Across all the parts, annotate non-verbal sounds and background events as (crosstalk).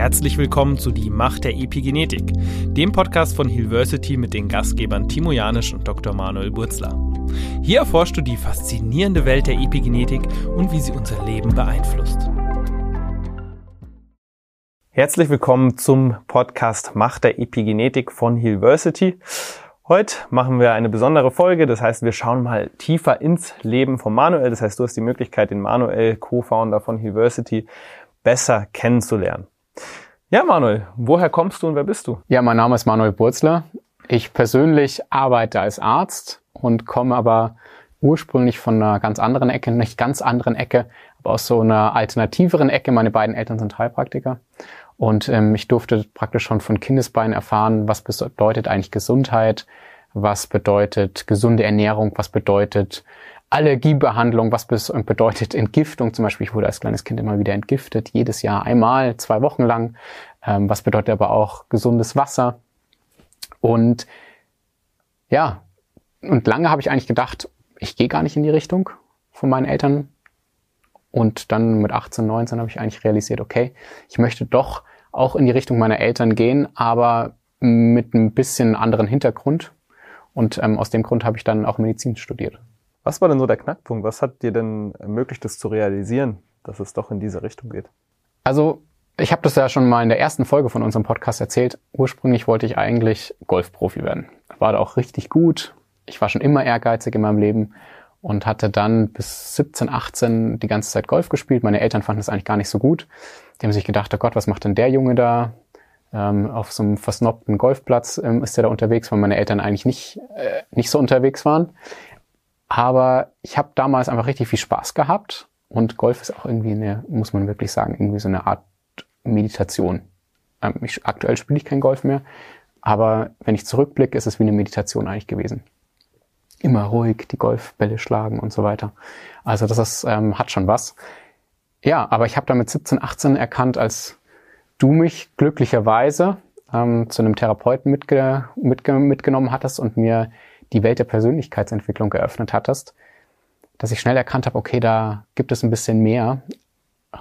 Herzlich willkommen zu Die Macht der Epigenetik, dem Podcast von Hillversity mit den Gastgebern Timo Janisch und Dr. Manuel Burzler. Hier erforschst du die faszinierende Welt der Epigenetik und wie sie unser Leben beeinflusst. Herzlich willkommen zum Podcast Macht der Epigenetik von Hillversity. Heute machen wir eine besondere Folge, das heißt, wir schauen mal tiefer ins Leben von Manuel. Das heißt, du hast die Möglichkeit, den Manuel, Co-Founder von Hillversity, besser kennenzulernen. Ja, Manuel, woher kommst du und wer bist du? Ja, mein Name ist Manuel Burzler. Ich persönlich arbeite als Arzt und komme aber ursprünglich von einer ganz anderen Ecke, nicht ganz anderen Ecke, aber aus so einer alternativeren Ecke. Meine beiden Eltern sind Heilpraktiker. Und ähm, ich durfte praktisch schon von Kindesbeinen erfahren, was bedeutet eigentlich Gesundheit, was bedeutet gesunde Ernährung, was bedeutet Allergiebehandlung, was bedeutet Entgiftung. Zum Beispiel, ich wurde als kleines Kind immer wieder entgiftet, jedes Jahr einmal, zwei Wochen lang. Ähm, was bedeutet aber auch gesundes Wasser. Und ja, und lange habe ich eigentlich gedacht, ich gehe gar nicht in die Richtung von meinen Eltern. Und dann mit 18, 19 habe ich eigentlich realisiert, okay, ich möchte doch auch in die Richtung meiner Eltern gehen, aber mit ein bisschen anderen Hintergrund. Und ähm, aus dem Grund habe ich dann auch Medizin studiert. Was war denn so der Knackpunkt? Was hat dir denn ermöglicht, das zu realisieren, dass es doch in diese Richtung geht? Also ich habe das ja schon mal in der ersten Folge von unserem Podcast erzählt. Ursprünglich wollte ich eigentlich Golfprofi werden. War da auch richtig gut. Ich war schon immer ehrgeizig in meinem Leben und hatte dann bis 17, 18 die ganze Zeit Golf gespielt. Meine Eltern fanden das eigentlich gar nicht so gut. Die haben sich gedacht, oh Gott, was macht denn der Junge da? Ähm, auf so einem versnobten Golfplatz ähm, ist der da unterwegs, weil meine Eltern eigentlich nicht, äh, nicht so unterwegs waren. Aber ich habe damals einfach richtig viel Spaß gehabt und Golf ist auch irgendwie eine, muss man wirklich sagen, irgendwie so eine Art Meditation. Ähm, ich, aktuell spiele ich kein Golf mehr, aber wenn ich zurückblicke, ist es wie eine Meditation eigentlich gewesen immer ruhig die Golfbälle schlagen und so weiter. Also das ist, ähm, hat schon was. Ja, aber ich habe da mit 17, 18 erkannt, als du mich glücklicherweise ähm, zu einem Therapeuten mitge mitge mitgenommen hattest und mir die Welt der Persönlichkeitsentwicklung geöffnet hattest, dass ich schnell erkannt habe, okay, da gibt es ein bisschen mehr.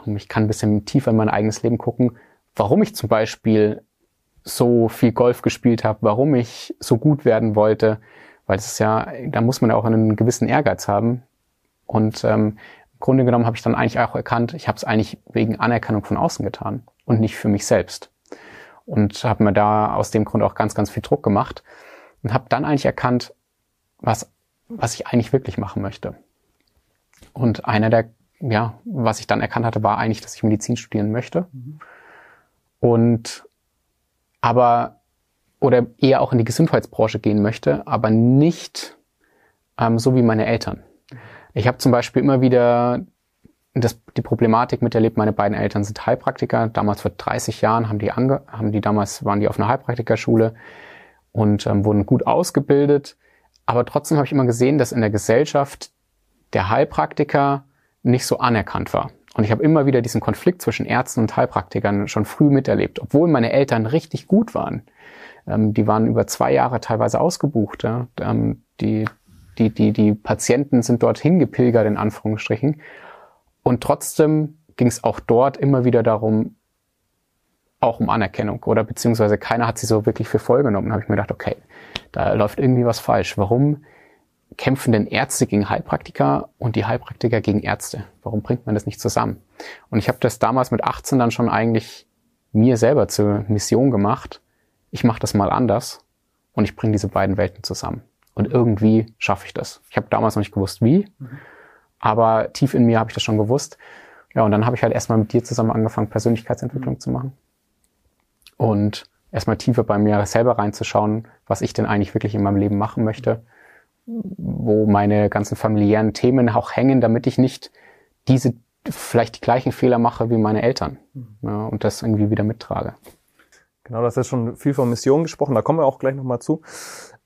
Ich kann ein bisschen tiefer in mein eigenes Leben gucken, warum ich zum Beispiel so viel Golf gespielt habe, warum ich so gut werden wollte, weil es ist ja, da muss man ja auch einen gewissen Ehrgeiz haben. Und ähm, im Grunde genommen habe ich dann eigentlich auch erkannt, ich habe es eigentlich wegen Anerkennung von außen getan und nicht für mich selbst. Und habe mir da aus dem Grund auch ganz, ganz viel Druck gemacht und habe dann eigentlich erkannt, was, was ich eigentlich wirklich machen möchte. Und einer der, ja, was ich dann erkannt hatte, war eigentlich, dass ich Medizin studieren möchte. Mhm. Und aber oder eher auch in die Gesundheitsbranche gehen möchte, aber nicht ähm, so wie meine Eltern. Ich habe zum Beispiel immer wieder das, die Problematik miterlebt, meine beiden Eltern sind Heilpraktiker. Damals vor 30 Jahren haben die, ange, haben die damals, waren die auf einer Heilpraktikerschule und ähm, wurden gut ausgebildet. Aber trotzdem habe ich immer gesehen, dass in der Gesellschaft der Heilpraktiker nicht so anerkannt war. Und ich habe immer wieder diesen Konflikt zwischen Ärzten und Heilpraktikern schon früh miterlebt, obwohl meine Eltern richtig gut waren. Ähm, die waren über zwei Jahre teilweise ausgebucht. Ja? Ähm, die, die, die, die Patienten sind dorthin gepilgert, in Anführungsstrichen. Und trotzdem ging es auch dort immer wieder darum, auch um Anerkennung oder beziehungsweise keiner hat sie so wirklich für voll genommen. Da habe ich mir gedacht, okay, da läuft irgendwie was falsch. Warum kämpfen denn Ärzte gegen Heilpraktiker und die Heilpraktiker gegen Ärzte? Warum bringt man das nicht zusammen? Und ich habe das damals mit 18 dann schon eigentlich mir selber zur Mission gemacht, ich mache das mal anders und ich bringe diese beiden Welten zusammen. Und irgendwie schaffe ich das. Ich habe damals noch nicht gewusst, wie, aber tief in mir habe ich das schon gewusst. Ja, und dann habe ich halt erstmal mit dir zusammen angefangen, Persönlichkeitsentwicklung mhm. zu machen. Und erstmal tiefer bei mir selber reinzuschauen, was ich denn eigentlich wirklich in meinem Leben machen möchte, wo meine ganzen familiären Themen auch hängen, damit ich nicht diese vielleicht die gleichen Fehler mache wie meine Eltern mhm. ja, und das irgendwie wieder mittrage. Genau, das ist schon viel von Mission gesprochen, da kommen wir auch gleich nochmal zu.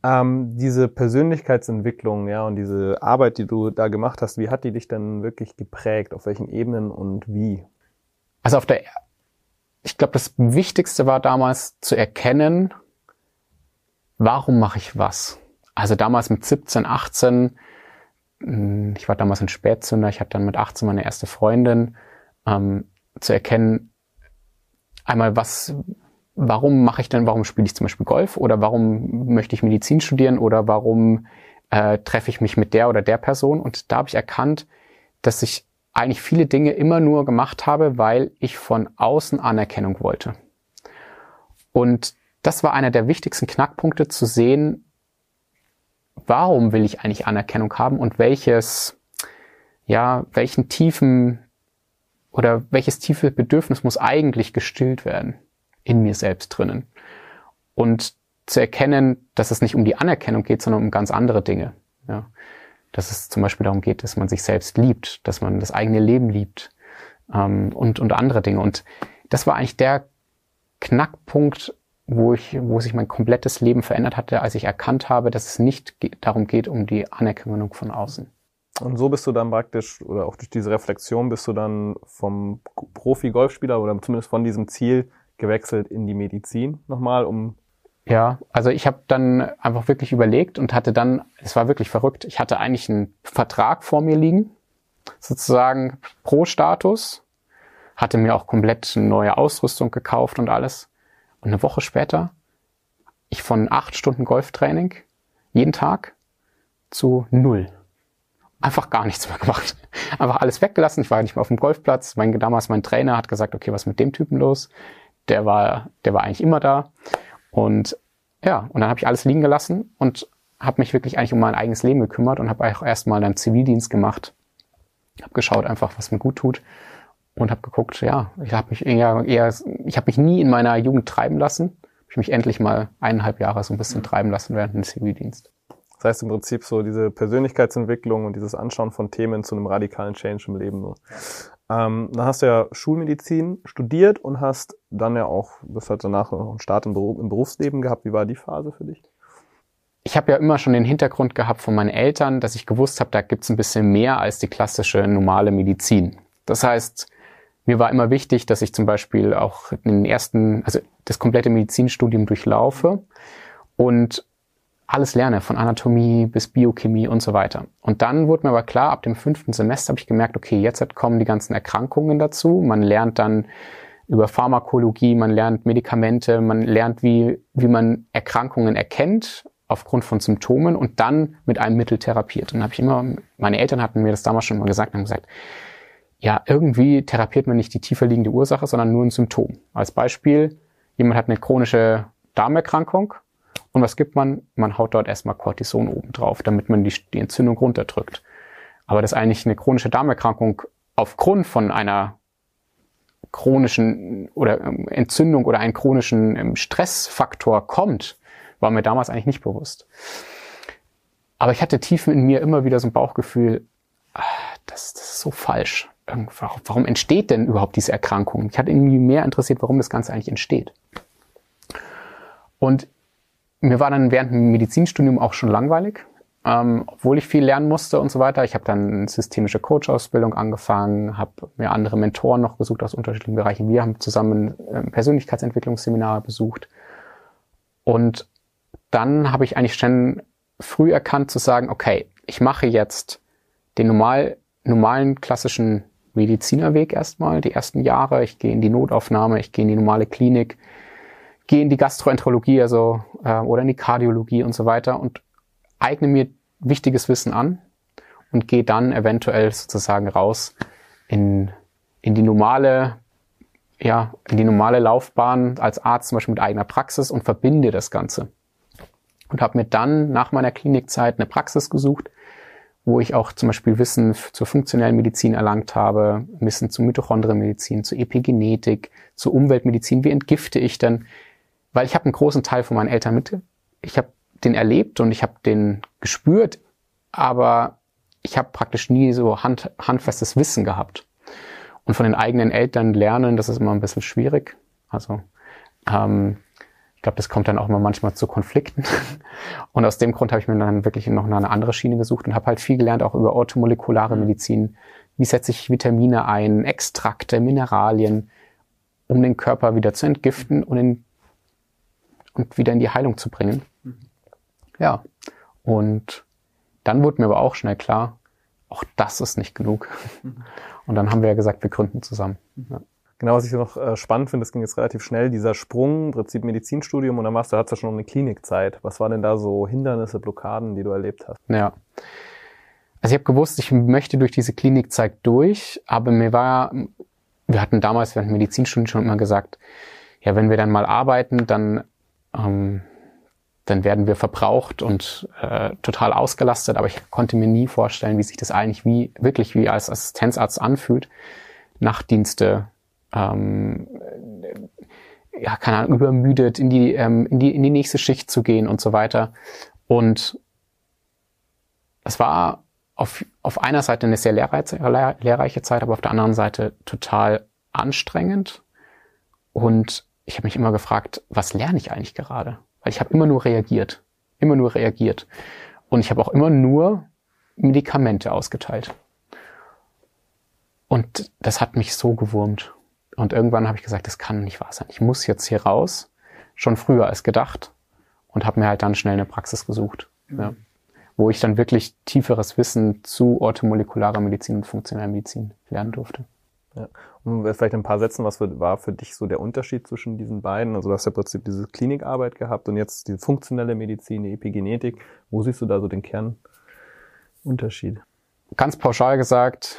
Ähm, diese Persönlichkeitsentwicklung, ja, und diese Arbeit, die du da gemacht hast, wie hat die dich denn wirklich geprägt? Auf welchen Ebenen und wie? Also auf der, ich glaube, das Wichtigste war damals zu erkennen, warum mache ich was? Also damals mit 17, 18, hm, ich war damals ein Spätzünder, ich hatte dann mit 18 meine erste Freundin, ähm, zu erkennen, einmal was, warum mache ich denn, warum spiele ich zum Beispiel Golf oder warum möchte ich Medizin studieren oder warum äh, treffe ich mich mit der oder der Person. Und da habe ich erkannt, dass ich eigentlich viele Dinge immer nur gemacht habe, weil ich von außen Anerkennung wollte. Und das war einer der wichtigsten Knackpunkte zu sehen, warum will ich eigentlich Anerkennung haben und welches, ja, welchen tiefen oder welches tiefe Bedürfnis muss eigentlich gestillt werden in mir selbst drinnen. Und zu erkennen, dass es nicht um die Anerkennung geht, sondern um ganz andere Dinge. Ja. Dass es zum Beispiel darum geht, dass man sich selbst liebt, dass man das eigene Leben liebt ähm, und, und andere Dinge. Und das war eigentlich der Knackpunkt, wo ich, wo sich mein komplettes Leben verändert hatte, als ich erkannt habe, dass es nicht darum geht, um die Anerkennung von außen. Und so bist du dann praktisch, oder auch durch diese Reflexion bist du dann vom Profi-Golfspieler oder zumindest von diesem Ziel gewechselt in die Medizin nochmal, um ja, also ich habe dann einfach wirklich überlegt und hatte dann, es war wirklich verrückt, ich hatte eigentlich einen Vertrag vor mir liegen, sozusagen pro Status, hatte mir auch komplett neue Ausrüstung gekauft und alles. Und eine Woche später, ich von acht Stunden Golftraining, jeden Tag, zu null. Einfach gar nichts mehr gemacht. (laughs) Einfach alles weggelassen. Ich war nicht mehr auf dem Golfplatz. Mein, damals mein Trainer hat gesagt, okay, was ist mit dem Typen los? Der war, der war eigentlich immer da. Und ja, und dann habe ich alles liegen gelassen und habe mich wirklich eigentlich um mein eigenes Leben gekümmert und habe auch erstmal dann Zivildienst gemacht. Habe geschaut einfach, was mir gut tut und habe geguckt, ja, ich habe mich eher, eher ich habe mich nie in meiner Jugend treiben lassen. Hab ich mich endlich mal eineinhalb Jahre so ein bisschen treiben lassen während dem Zivildienst. Das heißt im Prinzip so diese Persönlichkeitsentwicklung und dieses Anschauen von Themen zu einem radikalen Change im Leben. Ähm, dann hast du ja Schulmedizin studiert und hast dann ja auch, das hat danach noch einen Start im, Beruf, im Berufsleben gehabt. Wie war die Phase für dich? Ich habe ja immer schon den Hintergrund gehabt von meinen Eltern, dass ich gewusst habe, da gibt's ein bisschen mehr als die klassische normale Medizin. Das heißt, mir war immer wichtig, dass ich zum Beispiel auch den ersten, also das komplette Medizinstudium durchlaufe und alles lerne, von Anatomie bis Biochemie und so weiter. Und dann wurde mir aber klar, ab dem fünften Semester habe ich gemerkt, okay, jetzt kommen die ganzen Erkrankungen dazu. Man lernt dann über Pharmakologie, man lernt Medikamente, man lernt, wie, wie man Erkrankungen erkennt aufgrund von Symptomen und dann mit einem Mittel therapiert. Und habe ich immer, meine Eltern hatten mir das damals schon mal gesagt, haben gesagt, ja, irgendwie therapiert man nicht die tiefer liegende Ursache, sondern nur ein Symptom. Als Beispiel, jemand hat eine chronische Darmerkrankung und was gibt man? Man haut dort erstmal Cortison oben drauf, damit man die, die Entzündung runterdrückt. Aber dass eigentlich eine chronische Darmerkrankung aufgrund von einer chronischen oder ähm, Entzündung oder einen chronischen ähm, Stressfaktor kommt, war mir damals eigentlich nicht bewusst. Aber ich hatte tief in mir immer wieder so ein Bauchgefühl, ah, das, das ist so falsch. Warum entsteht denn überhaupt diese Erkrankung? Ich hatte irgendwie mehr interessiert, warum das Ganze eigentlich entsteht. Und mir war dann während dem Medizinstudium auch schon langweilig, ähm, obwohl ich viel lernen musste und so weiter. Ich habe dann systemische Coach-Ausbildung angefangen, habe mir andere Mentoren noch gesucht aus unterschiedlichen Bereichen. Wir haben zusammen ähm, Persönlichkeitsentwicklungsseminare besucht. Und dann habe ich eigentlich schon früh erkannt zu sagen, okay, ich mache jetzt den normal, normalen klassischen Medizinerweg erstmal, die ersten Jahre. Ich gehe in die Notaufnahme, ich gehe in die normale Klinik, gehe in die Gastroenterologie, also äh, oder in die Kardiologie und so weiter und eigne mir wichtiges Wissen an und gehe dann eventuell sozusagen raus in, in die normale, ja, in die normale Laufbahn als Arzt zum Beispiel mit eigener Praxis und verbinde das Ganze. Und habe mir dann nach meiner Klinikzeit eine Praxis gesucht, wo ich auch zum Beispiel Wissen zur funktionellen Medizin erlangt habe, Wissen zur Mitochondrienmedizin, zur Epigenetik, zur Umweltmedizin. Wie entgifte ich denn? Weil ich habe einen großen Teil von meinen Eltern mit. Ich habe den erlebt und ich habe den gespürt, aber ich habe praktisch nie so hand, handfestes Wissen gehabt. Und von den eigenen Eltern lernen, das ist immer ein bisschen schwierig. Also ähm, ich glaube, das kommt dann auch immer manchmal zu Konflikten. (laughs) Und aus dem Grund habe ich mir dann wirklich noch eine andere Schiene gesucht und habe halt viel gelernt, auch über orthomolekulare Medizin. Wie setze ich Vitamine ein, Extrakte, Mineralien, um den Körper wieder zu entgiften und in und wieder in die Heilung zu bringen. Mhm. Ja, und dann wurde mir aber auch schnell klar, auch das ist nicht genug. Mhm. Und dann haben wir ja gesagt, wir gründen zusammen. Mhm. Ja. Genau, was ich noch äh, spannend finde, das ging jetzt relativ schnell, dieser Sprung, im Prinzip Medizinstudium und dann warst du, hattest du schon eine Klinikzeit. Was waren denn da so Hindernisse, Blockaden, die du erlebt hast? Ja. Also ich habe gewusst, ich möchte durch diese Klinikzeit durch, aber mir war, wir hatten damals während Medizinstudium schon immer gesagt, ja, wenn wir dann mal arbeiten, dann, ähm, dann werden wir verbraucht und äh, total ausgelastet, aber ich konnte mir nie vorstellen, wie sich das eigentlich wie, wirklich wie als Assistenzarzt anfühlt, Nachtdienste ähm, ja, keine Ahnung, übermüdet in die, ähm, in die, in die nächste Schicht zu gehen und so weiter. Und es war auf, auf einer Seite eine sehr lehrreiche, lehrreiche Zeit, aber auf der anderen Seite total anstrengend. Und ich habe mich immer gefragt, was lerne ich eigentlich gerade? Weil ich habe immer nur reagiert, immer nur reagiert. Und ich habe auch immer nur Medikamente ausgeteilt. Und das hat mich so gewurmt. Und irgendwann habe ich gesagt, das kann nicht wahr sein. Ich muss jetzt hier raus, schon früher als gedacht und habe mir halt dann schnell eine Praxis gesucht, mhm. ja, wo ich dann wirklich tieferes Wissen zu orthomolekularer Medizin und funktioneller Medizin lernen durfte. Ja. Und vielleicht ein paar Sätzen, was für, war für dich so der Unterschied zwischen diesen beiden? Also du hast ja plötzlich diese Klinikarbeit gehabt und jetzt die funktionelle Medizin, die Epigenetik. Wo siehst du da so den Kernunterschied? Ganz pauschal gesagt,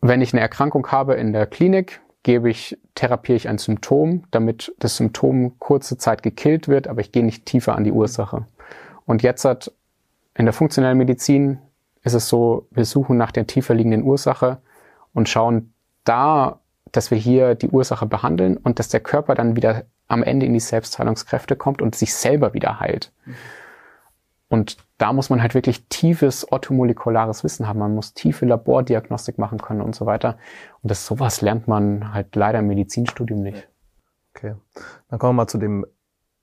wenn ich eine Erkrankung habe in der Klinik, gebe ich, therapiere ich ein Symptom, damit das Symptom kurze Zeit gekillt wird, aber ich gehe nicht tiefer an die Ursache. Und jetzt hat in der funktionellen Medizin ist es so, wir suchen nach der tiefer liegenden Ursache und schauen da, dass wir hier die Ursache behandeln und dass der Körper dann wieder am Ende in die Selbstheilungskräfte kommt und sich selber wieder heilt. Mhm. Und da muss man halt wirklich tiefes orthomolekulares Wissen haben. Man muss tiefe Labordiagnostik machen können und so weiter. Und das sowas lernt man halt leider im Medizinstudium nicht. Okay. Dann kommen wir mal zu dem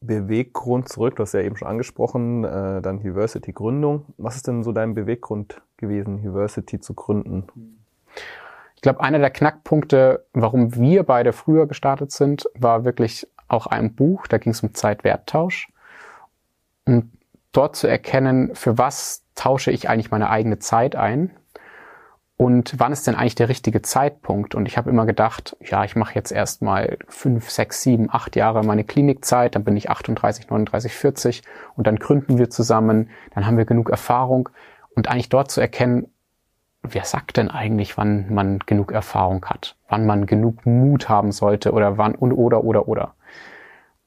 Beweggrund zurück. Du hast ja eben schon angesprochen, äh, dann University Gründung. Was ist denn so dein Beweggrund gewesen, University zu gründen? Ich glaube, einer der Knackpunkte, warum wir beide früher gestartet sind, war wirklich auch ein Buch. Da ging es um Zeitwerttausch. Und dort zu erkennen, für was tausche ich eigentlich meine eigene Zeit ein und wann ist denn eigentlich der richtige Zeitpunkt? Und ich habe immer gedacht, ja, ich mache jetzt erstmal fünf, sechs, sieben, acht Jahre meine Klinikzeit, dann bin ich 38, 39, 40 und dann gründen wir zusammen, dann haben wir genug Erfahrung und eigentlich dort zu erkennen, wer sagt denn eigentlich, wann man genug Erfahrung hat, wann man genug Mut haben sollte oder wann und oder oder oder.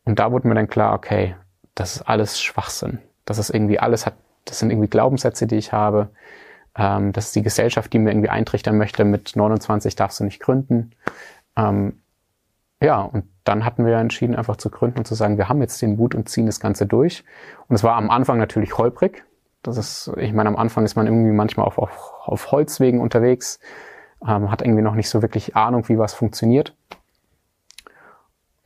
Und da wurde mir dann klar, okay, das ist alles Schwachsinn. Das ist irgendwie alles hat, das sind irgendwie Glaubenssätze, die ich habe. Ähm, das ist die Gesellschaft, die mir irgendwie eintrichtern möchte, mit 29 darfst du nicht gründen. Ähm, ja, und dann hatten wir entschieden, einfach zu gründen und zu sagen, wir haben jetzt den Mut und ziehen das Ganze durch. Und es war am Anfang natürlich holprig. Das ist, ich meine, am Anfang ist man irgendwie manchmal auf, auf, auf Holzwegen unterwegs, ähm, hat irgendwie noch nicht so wirklich Ahnung, wie was funktioniert.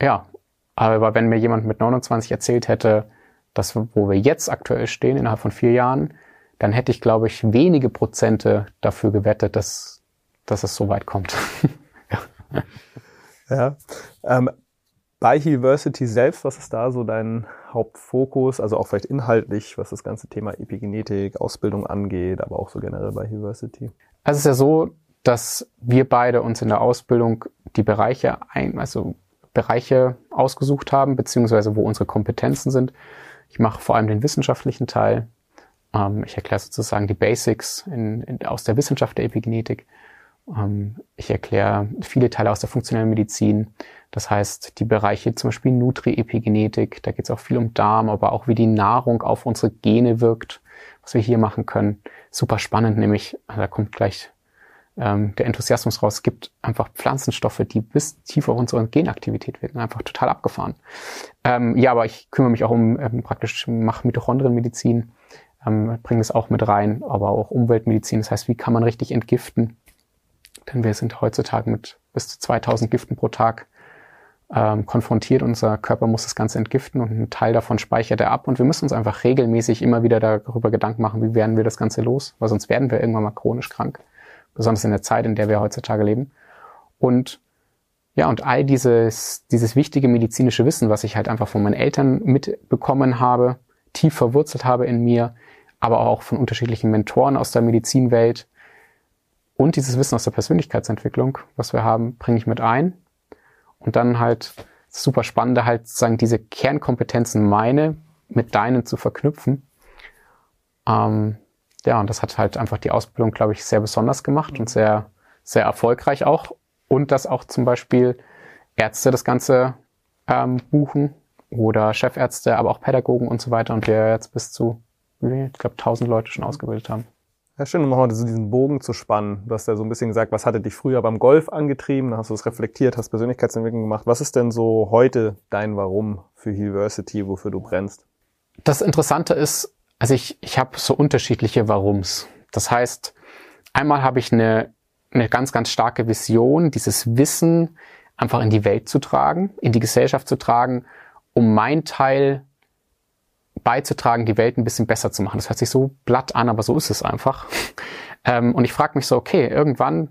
Ja, aber wenn mir jemand mit 29 erzählt hätte, das, wo wir jetzt aktuell stehen, innerhalb von vier Jahren, dann hätte ich, glaube ich, wenige Prozente dafür gewettet, dass, dass es so weit kommt. ja. (laughs) ja. Ähm, bei University selbst, was ist da so dein Hauptfokus, also auch vielleicht inhaltlich, was das ganze Thema Epigenetik, Ausbildung angeht, aber auch so generell bei University? Also es ist ja so, dass wir beide uns in der Ausbildung die Bereiche ein, also Bereiche ausgesucht haben, beziehungsweise wo unsere Kompetenzen sind. Ich mache vor allem den wissenschaftlichen Teil. Ähm, ich erkläre sozusagen die Basics in, in, aus der Wissenschaft der Epigenetik. Ähm, ich erkläre viele Teile aus der funktionellen Medizin. Das heißt, die Bereiche zum Beispiel Nutri-Epigenetik, da geht es auch viel um Darm, aber auch wie die Nahrung auf unsere Gene wirkt, was wir hier machen können. Super spannend, nämlich, da kommt gleich ähm, der Enthusiasmus raus. Es gibt einfach Pflanzenstoffe, die bis tief auf unsere Genaktivität wirken. Einfach total abgefahren. Ähm, ja, aber ich kümmere mich auch um ähm, praktisch, mache Mitochondrienmedizin, ähm, bringe das auch mit rein, aber auch Umweltmedizin. Das heißt, wie kann man richtig entgiften? Denn wir sind heutzutage mit bis zu 2000 Giften pro Tag ähm, konfrontiert. Unser Körper muss das Ganze entgiften und ein Teil davon speichert er ab. Und wir müssen uns einfach regelmäßig immer wieder darüber Gedanken machen, wie werden wir das Ganze los, weil sonst werden wir irgendwann mal chronisch krank besonders in der Zeit, in der wir heutzutage leben. Und ja, und all dieses, dieses wichtige medizinische Wissen, was ich halt einfach von meinen Eltern mitbekommen habe, tief verwurzelt habe in mir, aber auch von unterschiedlichen Mentoren aus der Medizinwelt und dieses Wissen aus der Persönlichkeitsentwicklung, was wir haben, bringe ich mit ein Und dann halt super spannende halt sozusagen diese Kernkompetenzen meine mit deinen zu verknüpfen. Ähm, ja, und das hat halt einfach die Ausbildung, glaube ich, sehr besonders gemacht und sehr, sehr erfolgreich auch. Und dass auch zum Beispiel Ärzte das Ganze ähm, buchen oder Chefärzte, aber auch Pädagogen und so weiter. Und wir jetzt bis zu, ich glaube, 1000 Leute schon ausgebildet haben. Ja, schön, um nochmal diesen Bogen zu spannen. Du hast ja so ein bisschen gesagt, was hatte dich früher beim Golf angetrieben? Dann hast du es reflektiert, hast Persönlichkeitsentwicklung gemacht. Was ist denn so heute dein Warum für University, wofür du brennst? Das Interessante ist, also ich, ich habe so unterschiedliche Warums. Das heißt, einmal habe ich eine, eine ganz, ganz starke Vision, dieses Wissen einfach in die Welt zu tragen, in die Gesellschaft zu tragen, um mein Teil beizutragen, die Welt ein bisschen besser zu machen. Das hört sich so blatt an, aber so ist es einfach. (laughs) Ähm, und ich frage mich so, okay, irgendwann,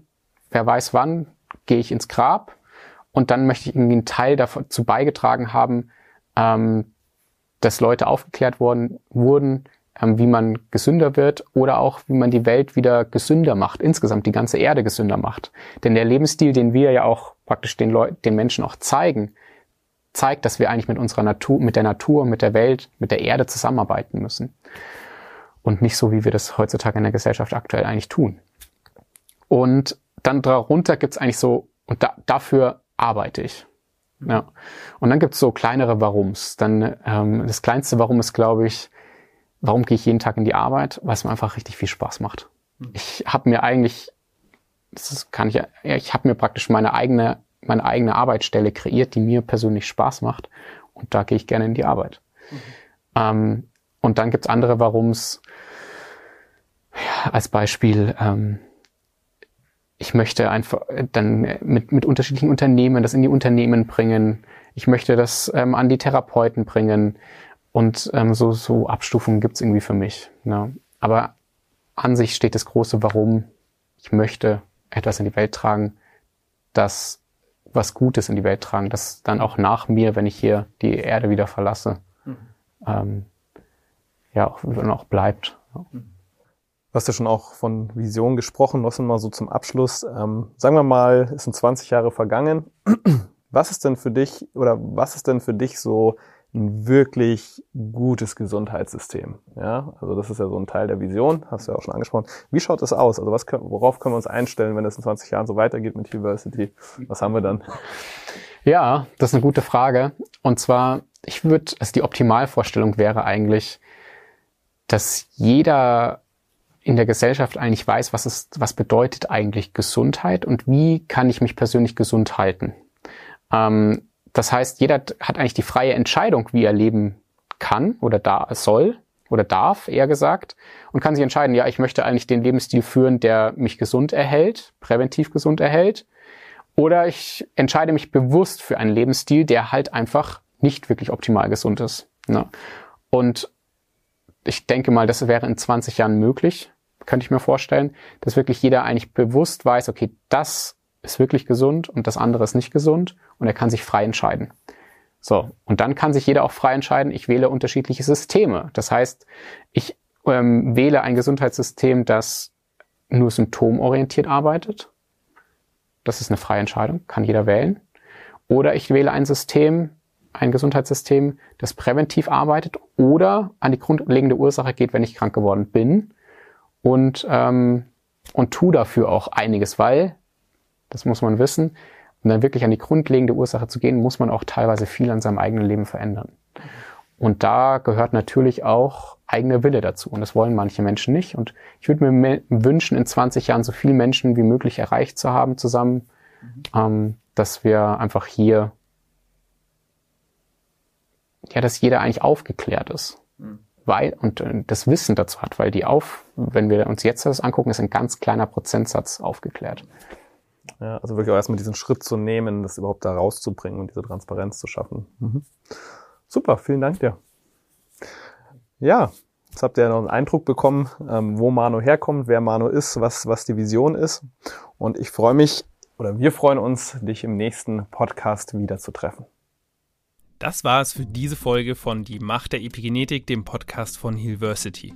wer weiß wann, gehe ich ins Grab und dann möchte ich irgendwie einen Teil dazu beigetragen haben, ähm, dass Leute aufgeklärt worden, wurden, ähm, wie man gesünder wird oder auch wie man die Welt wieder gesünder macht, insgesamt die ganze Erde gesünder macht. Denn der Lebensstil, den wir ja auch praktisch den Leuten, den Menschen auch zeigen, zeigt, dass wir eigentlich mit unserer Natur, mit der Natur, mit der Welt, mit der Erde zusammenarbeiten müssen. Und nicht so, wie wir das heutzutage in der Gesellschaft aktuell eigentlich tun. Und dann darunter gibt's eigentlich so, und da, dafür arbeite ich. Ja. Und dann gibt's so kleinere Warums. Dann ähm, das kleinste Warum ist, glaube ich, warum gehe ich jeden Tag in die Arbeit? Weil es mir einfach richtig viel Spaß macht. Mhm. Ich habe mir eigentlich, das kann ich ja, ich habe mir praktisch meine eigene meine eigene Arbeitsstelle kreiert, die mir persönlich Spaß macht. Und da gehe ich gerne in die Arbeit. Mhm. Ähm, und dann gibt's andere, warum's ja, als Beispiel, ähm, ich möchte einfach dann mit, mit unterschiedlichen Unternehmen das in die Unternehmen bringen. Ich möchte das ähm, an die Therapeuten bringen. Und ähm, so, so Abstufungen gibt's irgendwie für mich. Ne? Aber an sich steht das große Warum. Ich möchte etwas in die Welt tragen, das was Gutes in die Welt tragen, das dann auch nach mir, wenn ich hier die Erde wieder verlasse, mhm. ähm, ja, auch, auch bleibt. Du hast ja schon auch von Vision gesprochen, was mal so zum Abschluss. Ähm, sagen wir mal, es sind 20 Jahre vergangen. (clears throat) Was ist denn für dich oder was ist denn für dich so ein wirklich gutes Gesundheitssystem. Ja, also das ist ja so ein Teil der Vision, hast du ja auch schon angesprochen. Wie schaut das aus? Also was können, worauf können wir uns einstellen, wenn es in 20 Jahren so weitergeht mit University? Was haben wir dann? Ja, das ist eine gute Frage. Und zwar, ich würde, also die Optimalvorstellung wäre eigentlich, dass jeder in der Gesellschaft eigentlich weiß, was ist, was bedeutet eigentlich Gesundheit und wie kann ich mich persönlich gesund halten. Ähm, das heißt, jeder hat eigentlich die freie Entscheidung, wie er leben kann oder da soll oder darf, eher gesagt, und kann sich entscheiden, ja, ich möchte eigentlich den Lebensstil führen, der mich gesund erhält, präventiv gesund erhält, oder ich entscheide mich bewusst für einen Lebensstil, der halt einfach nicht wirklich optimal gesund ist. Ne? Und ich denke mal, das wäre in 20 Jahren möglich, könnte ich mir vorstellen, dass wirklich jeder eigentlich bewusst weiß, okay, das ist wirklich gesund und das andere ist nicht gesund und er kann sich frei entscheiden. So, und dann kann sich jeder auch frei entscheiden, ich wähle unterschiedliche Systeme. Das heißt, ich ähm, wähle ein Gesundheitssystem, das nur symptomorientiert arbeitet. Das ist eine freie Entscheidung, kann jeder wählen. Oder ich wähle ein System, ein Gesundheitssystem, das präventiv arbeitet oder an die grundlegende Ursache geht, wenn ich krank geworden bin und, ähm, und tu dafür auch einiges, weil das muss man wissen. Um dann wirklich an die grundlegende Ursache zu gehen, muss man auch teilweise viel an seinem eigenen Leben verändern. Und da gehört natürlich auch eigene Wille dazu. Und das wollen manche Menschen nicht. Und ich würde mir wünschen, in 20 Jahren so viele Menschen wie möglich erreicht zu haben zusammen, ähm, dass wir einfach hier, ja, dass jeder eigentlich aufgeklärt ist. Mhm. Weil, und äh, das Wissen dazu hat, weil die auf, wenn wir uns jetzt das angucken, ist ein ganz kleiner Prozentsatz aufgeklärt. Ja, also wirklich auch erstmal diesen Schritt zu nehmen, das überhaupt da rauszubringen und diese Transparenz zu schaffen. Mhm. Super, vielen Dank dir. Ja, jetzt habt ihr ja noch einen Eindruck bekommen, ähm, wo Mano herkommt, wer Mano ist, was, was die Vision ist. Und ich freue mich, oder wir freuen uns, dich im nächsten Podcast wieder zu treffen. Das war es für diese Folge von Die Macht der Epigenetik, dem Podcast von Hillversity.